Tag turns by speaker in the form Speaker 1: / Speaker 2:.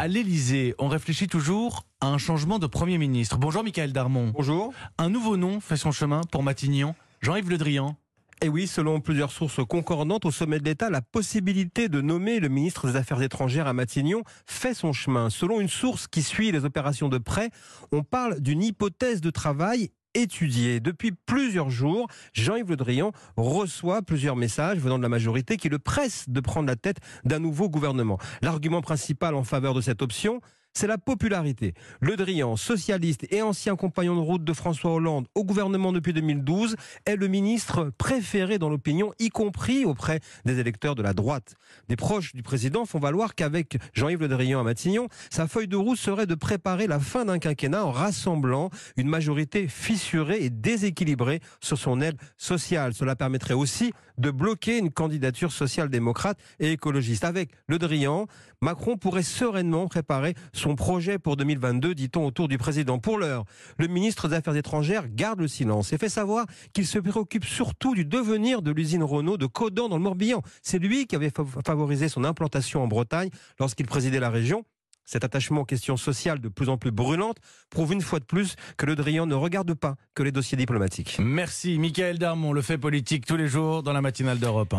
Speaker 1: À l'Elysée, on réfléchit toujours à un changement de Premier ministre. Bonjour Michael Darmon.
Speaker 2: Bonjour.
Speaker 1: Un nouveau nom fait son chemin pour Matignon. Jean-Yves Le Drian.
Speaker 2: Et oui, selon plusieurs sources concordantes au sommet de l'État, la possibilité de nommer le ministre des Affaires étrangères à Matignon fait son chemin. Selon une source qui suit les opérations de près, on parle d'une hypothèse de travail étudiée. Depuis plusieurs jours, Jean-Yves Le Drian reçoit plusieurs messages venant de la majorité qui le pressent de prendre la tête d'un nouveau gouvernement. L'argument principal en faveur de cette option, c'est la popularité. Le Drian, socialiste et ancien compagnon de route de François Hollande au gouvernement depuis 2012, est le ministre préféré dans l'opinion, y compris auprès des électeurs de la droite. Des proches du président font valoir qu'avec Jean-Yves Le Drian à Matignon, sa feuille de route serait de préparer la fin d'un quinquennat en rassemblant une majorité fissurée et déséquilibrée sur son aile sociale. Cela permettrait aussi de bloquer une candidature social-démocrate et écologiste. Avec Le Drian, Macron pourrait sereinement préparer son projet pour 2022, dit-on autour du président. Pour l'heure, le ministre des Affaires étrangères garde le silence et fait savoir qu'il se préoccupe surtout du devenir de l'usine Renault de Codan dans le Morbihan. C'est lui qui avait favorisé son implantation en Bretagne lorsqu'il présidait la région. Cet attachement aux questions sociales de plus en plus brûlantes prouve une fois de plus que Le Drian ne regarde pas que les dossiers diplomatiques.
Speaker 1: Merci Michael Darmon, le fait politique tous les jours dans la matinale d'Europe.